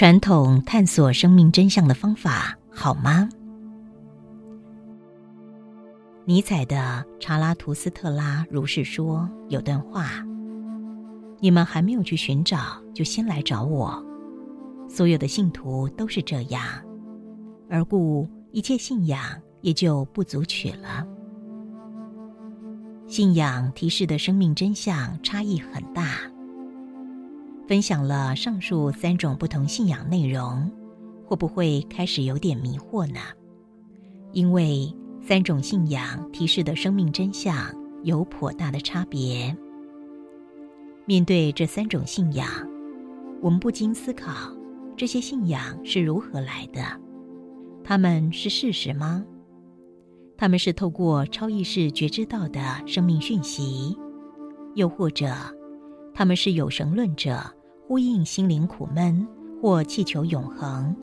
传统探索生命真相的方法好吗？尼采的《查拉图斯特拉如是说》有段话：“你们还没有去寻找，就先来找我。所有的信徒都是这样，而故一切信仰也就不足取了。信仰提示的生命真相差异很大。”分享了上述三种不同信仰内容，会不会开始有点迷惑呢？因为三种信仰提示的生命真相有颇大的差别。面对这三种信仰，我们不禁思考：这些信仰是如何来的？他们是事实吗？他们是透过超意识觉知到的生命讯息，又或者他们是有神论者？呼应心灵苦闷或祈求永恒，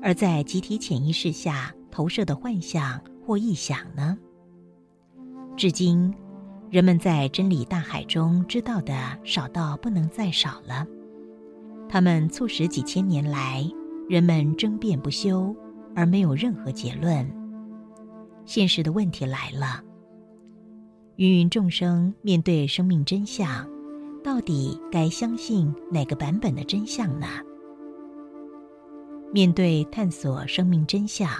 而在集体潜意识下投射的幻想或臆想呢？至今，人们在真理大海中知道的少到不能再少了。他们促使几千年来人们争辩不休，而没有任何结论。现实的问题来了：芸芸众生面对生命真相。到底该相信哪个版本的真相呢？面对探索生命真相，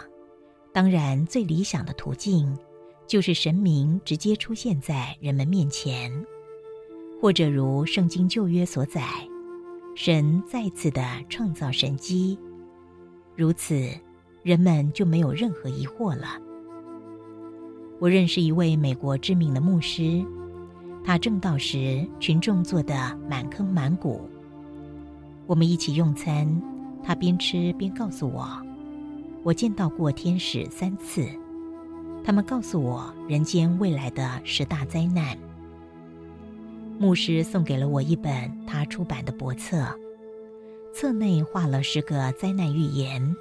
当然最理想的途径就是神明直接出现在人们面前，或者如圣经旧约所载，神再次的创造神机，如此人们就没有任何疑惑了。我认识一位美国知名的牧师。他正道时，群众坐得满坑满谷。我们一起用餐，他边吃边告诉我：“我见到过天使三次，他们告诉我人间未来的十大灾难。”牧师送给了我一本他出版的薄册，册内画了十个灾难预言。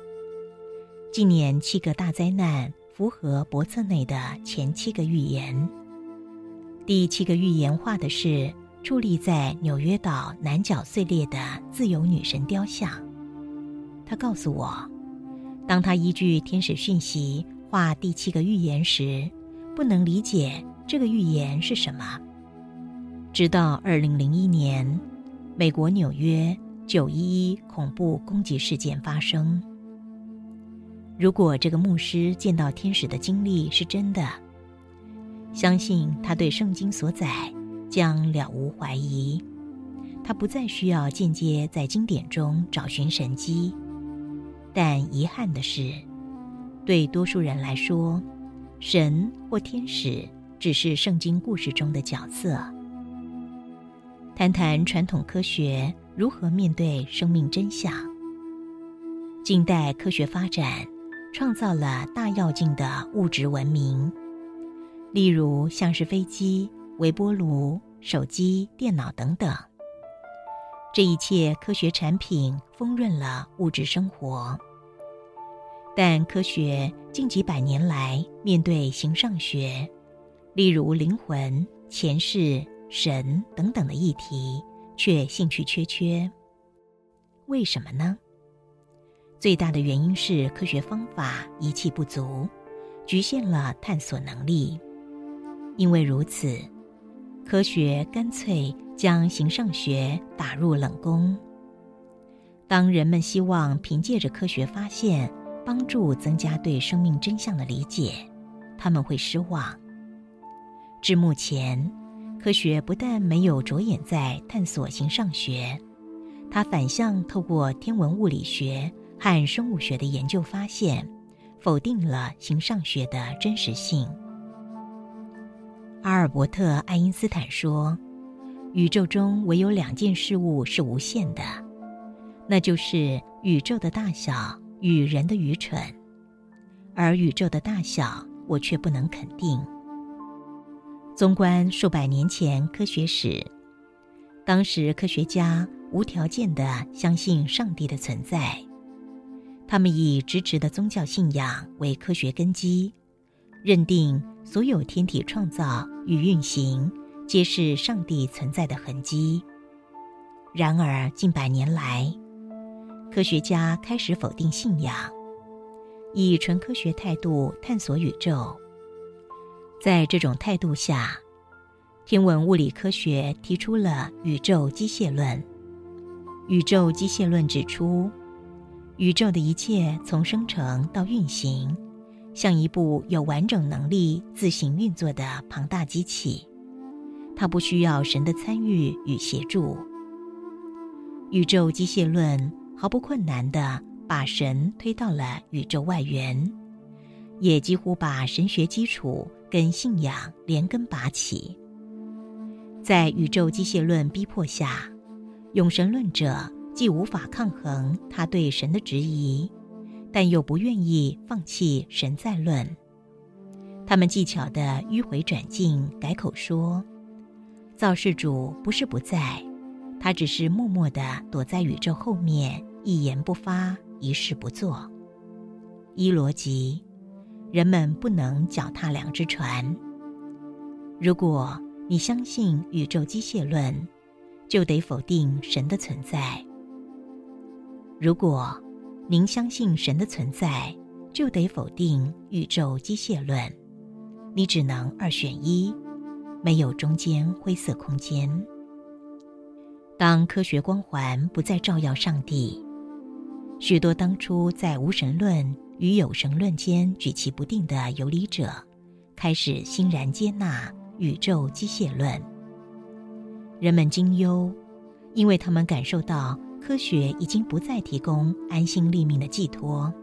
今年七个大灾难符合薄册内的前七个预言。第七个预言画的是矗立在纽约岛南角碎裂的自由女神雕像。他告诉我，当他依据天使讯息画第七个预言时，不能理解这个预言是什么。直到二零零一年，美国纽约九一一恐怖攻击事件发生。如果这个牧师见到天使的经历是真的，相信他对圣经所载将了无怀疑，他不再需要间接在经典中找寻神迹。但遗憾的是，对多数人来说，神或天使只是圣经故事中的角色。谈谈传统科学如何面对生命真相。近代科学发展创造了大跃进的物质文明。例如，像是飞机、微波炉、手机、电脑等等，这一切科学产品丰润了物质生活。但科学近几百年来面对形上学，例如灵魂、前世、神等等的议题，却兴趣缺缺。为什么呢？最大的原因是科学方法仪器不足，局限了探索能力。因为如此，科学干脆将形上学打入冷宫。当人们希望凭借着科学发现帮助增加对生命真相的理解，他们会失望。至目前，科学不但没有着眼在探索形上学，它反向透过天文物理学和生物学的研究发现，否定了形上学的真实性。阿尔伯特·爱因斯坦说：“宇宙中唯有两件事物是无限的，那就是宇宙的大小与人的愚蠢。而宇宙的大小，我却不能肯定。纵观数百年前科学史，当时科学家无条件的相信上帝的存在，他们以支持的宗教信仰为科学根基，认定。”所有天体创造与运行，皆是上帝存在的痕迹。然而，近百年来，科学家开始否定信仰，以纯科学态度探索宇宙。在这种态度下，天文物理科学提出了宇宙机械论。宇宙机械论指出，宇宙的一切从生成到运行，像一部有完整能力自行运作的庞大机器，它不需要神的参与与协助。宇宙机械论毫不困难地把神推到了宇宙外缘，也几乎把神学基础跟信仰连根拔起。在宇宙机械论逼迫下。永神论者既无法抗衡他对神的质疑，但又不愿意放弃神在论。他们技巧的迂回转进，改口说：造世主不是不在，他只是默默地躲在宇宙后面，一言不发，一事不做。一逻辑，人们不能脚踏两只船。如果你相信宇宙机械论，就得否定神的存在。如果您相信神的存在，就得否定宇宙机械论。你只能二选一，没有中间灰色空间。当科学光环不再照耀上帝，许多当初在无神论与有神论间举棋不定的游离者，开始欣然接纳宇宙机械论。人们惊忧，因为他们感受到科学已经不再提供安心立命的寄托，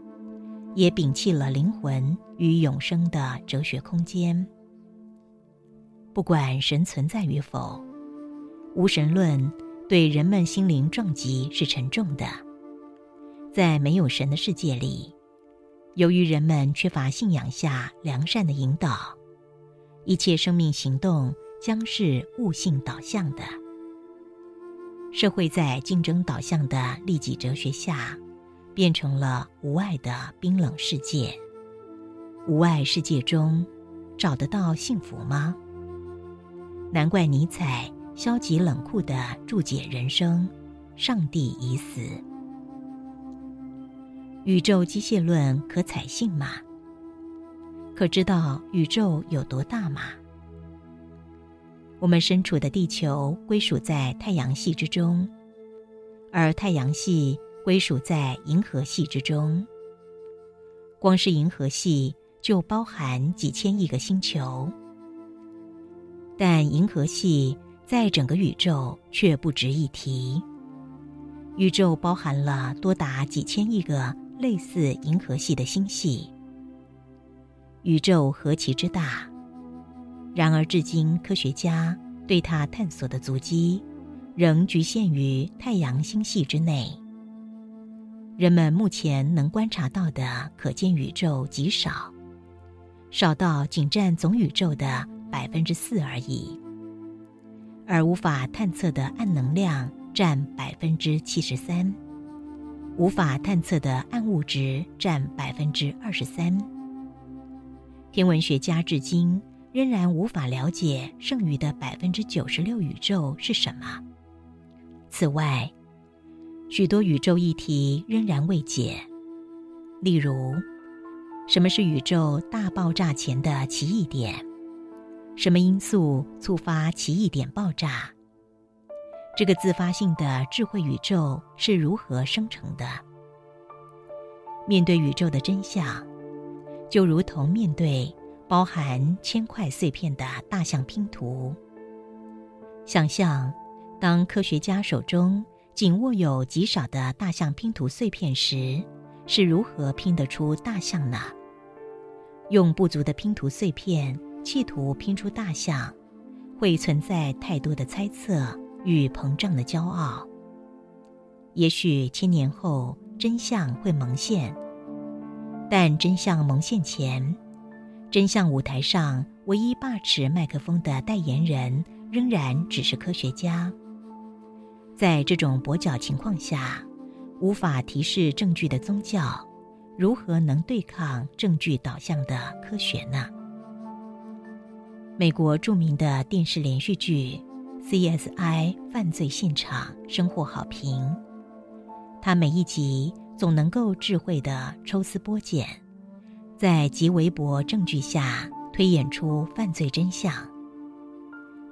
也摒弃了灵魂与永生的哲学空间。不管神存在与否，无神论对人们心灵撞击是沉重的。在没有神的世界里，由于人们缺乏信仰下良善的引导，一切生命行动。将是悟性导向的社会，在竞争导向的利己哲学下，变成了无爱的冰冷世界。无爱世界中，找得到幸福吗？难怪尼采消极冷酷的注解人生：“上帝已死。”宇宙机械论可采信吗？可知道宇宙有多大吗？我们身处的地球归属在太阳系之中，而太阳系归属在银河系之中。光是银河系就包含几千亿个星球，但银河系在整个宇宙却不值一提。宇宙包含了多达几千亿个类似银河系的星系。宇宙何其之大！然而，至今科学家对它探索的足迹，仍局限于太阳星系之内。人们目前能观察到的可见宇宙极少，少到仅占总宇宙的百分之四而已。而无法探测的暗能量占百分之七十三，无法探测的暗物质占百分之二十三。天文学家至今。仍然无法了解剩余的百分之九十六宇宙是什么。此外，许多宇宙议题仍然未解，例如，什么是宇宙大爆炸前的奇异点？什么因素触发奇异点爆炸？这个自发性的智慧宇宙是如何生成的？面对宇宙的真相，就如同面对。包含千块碎片的大象拼图。想象，当科学家手中仅握有极少的大象拼图碎片时，是如何拼得出大象呢？用不足的拼图碎片，企图拼出大象，会存在太多的猜测与膨胀的骄傲。也许千年后真相会蒙现，但真相蒙现前。真相舞台上唯一把持麦克风的代言人，仍然只是科学家。在这种跛脚情况下，无法提示证据的宗教，如何能对抗证据导向的科学呢？美国著名的电视连续剧《CSI 犯罪现场》深获好评，他每一集总能够智慧的抽丝剥茧，在极微薄证据下推演出犯罪真相。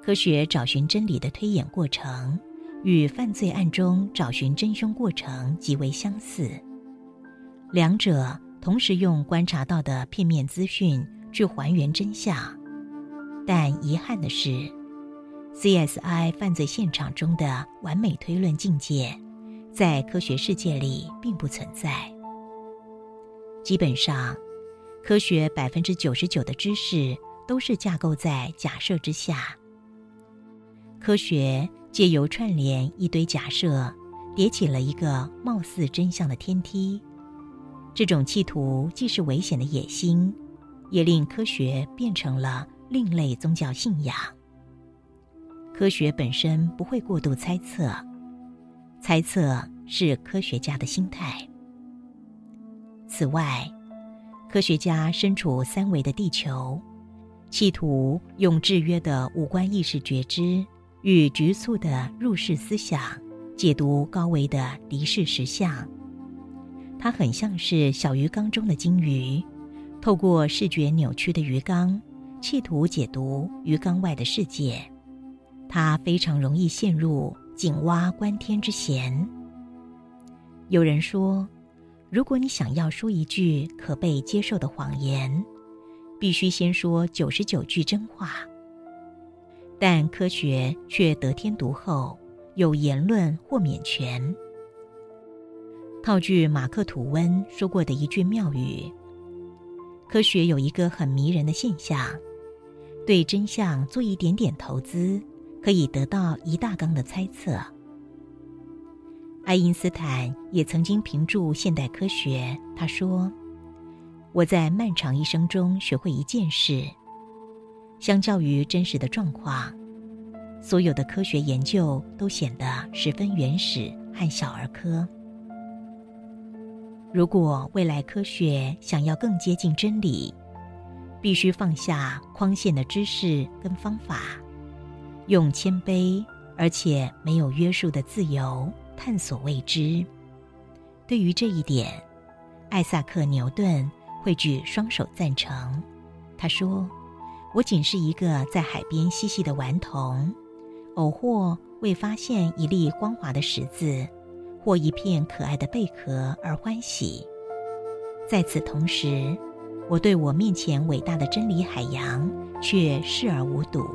科学找寻真理的推演过程，与犯罪案中找寻真凶过程极为相似。两者同时用观察到的片面资讯去还原真相，但遗憾的是，CSI 犯罪现场中的完美推论境界。在科学世界里并不存在。基本上，科学百分之九十九的知识都是架构在假设之下。科学借由串联一堆假设，叠起了一个貌似真相的天梯。这种企图既是危险的野心，也令科学变成了另类宗教信仰。科学本身不会过度猜测。猜测是科学家的心态。此外，科学家身处三维的地球，企图用制约的五官意识觉知与局促的入世思想解读高维的离世实相。它很像是小鱼缸中的金鱼，透过视觉扭曲的鱼缸，企图解读鱼缸外的世界。它非常容易陷入。井蛙观天之嫌。有人说，如果你想要说一句可被接受的谎言，必须先说九十九句真话。但科学却得天独厚，有言论豁免权。套句马克·吐温说过的一句妙语：科学有一个很迷人的现象，对真相做一点点投资。可以得到一大缸的猜测。爱因斯坦也曾经评注现代科学，他说：“我在漫长一生中学会一件事，相较于真实的状况，所有的科学研究都显得十分原始和小儿科。如果未来科学想要更接近真理，必须放下框限的知识跟方法。”用谦卑而且没有约束的自由探索未知。对于这一点，艾萨克·牛顿会举双手赞成。他说：“我仅是一个在海边嬉戏的顽童，偶或为发现一粒光滑的石子或一片可爱的贝壳而欢喜。在此同时，我对我面前伟大的真理海洋却视而无睹。”